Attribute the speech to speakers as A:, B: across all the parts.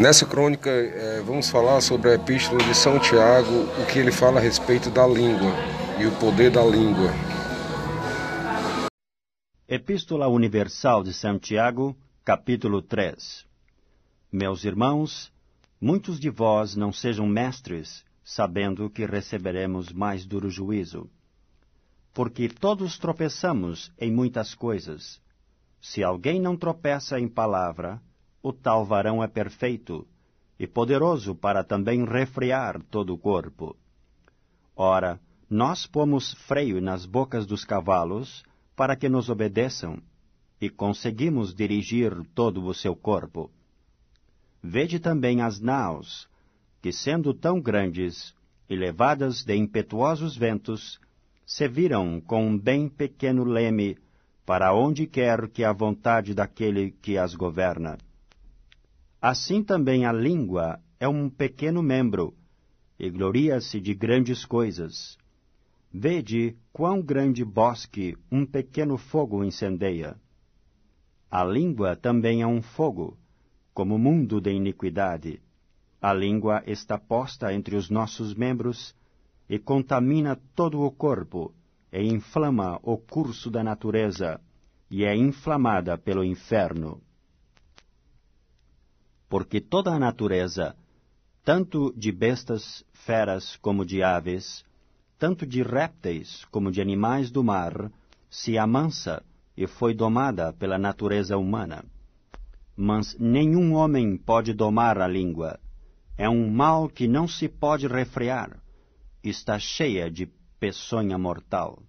A: Nessa crônica, é, vamos falar sobre a Epístola de São Tiago, o que ele fala a respeito da língua e o poder da língua.
B: Epístola Universal de São Tiago, capítulo 3 Meus irmãos, muitos de vós não sejam mestres, sabendo que receberemos mais duro juízo. Porque todos tropeçamos em muitas coisas. Se alguém não tropeça em palavra, o tal varão é perfeito e poderoso para também refrear todo o corpo. Ora, nós pomos freio nas bocas dos cavalos para que nos obedeçam, e conseguimos dirigir todo o seu corpo. Vede também as naus, que sendo tão grandes e levadas de impetuosos ventos, se viram com um bem pequeno leme para onde quer que a vontade daquele que as governa. Assim também a língua é um pequeno membro, e gloria-se de grandes coisas. Vede quão grande bosque um pequeno fogo incendeia. A língua também é um fogo, como mundo de iniquidade. A língua está posta entre os nossos membros e contamina todo o corpo, e inflama o curso da natureza, e é inflamada pelo inferno porque toda a natureza, tanto de bestas, feras como de aves, tanto de répteis como de animais do mar, se amansa e foi domada pela natureza humana. Mas nenhum homem pode domar a língua. É um mal que não se pode refrear. Está cheia de peçonha mortal.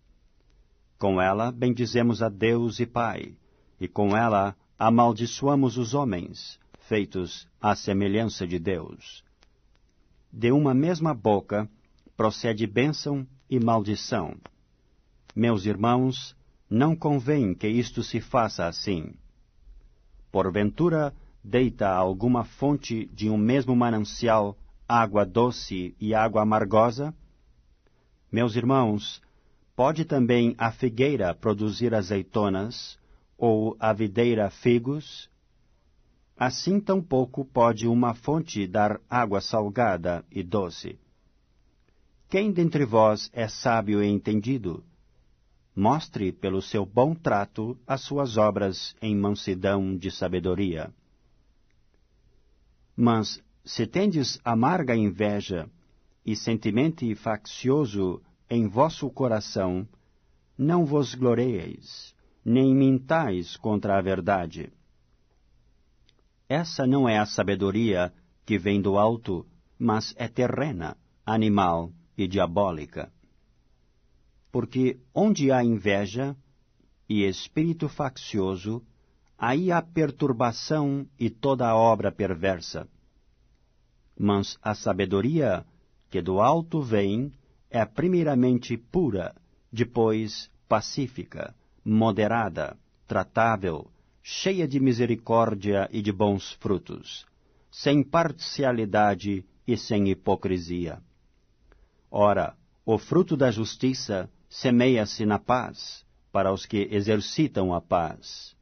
B: Com ela bendizemos a Deus e Pai, e com ela amaldiçoamos os homens, feitos à semelhança de Deus. De uma mesma boca procede bênção e maldição. Meus irmãos, não convém que isto se faça assim. Porventura, deita alguma fonte de um mesmo manancial água doce e água amargosa? Meus irmãos, pode também a figueira produzir azeitonas, ou a videira figos? Assim tampouco pode uma fonte dar água salgada e doce. Quem dentre vós é sábio e entendido? Mostre pelo seu bom trato as suas obras em mansidão de sabedoria. Mas, se tendes amarga inveja e sentimento faccioso em vosso coração, não vos gloreis, nem mintais contra a verdade essa não é a sabedoria que vem do alto, mas é terrena, animal e diabólica. Porque onde há inveja e espírito faccioso, aí há perturbação e toda a obra perversa. Mas a sabedoria que do alto vem é primeiramente pura, depois pacífica, moderada, tratável, cheia de misericórdia e de bons frutos, sem parcialidade e sem hipocrisia. Ora, o fruto da justiça semeia-se na paz, para os que exercitam a paz.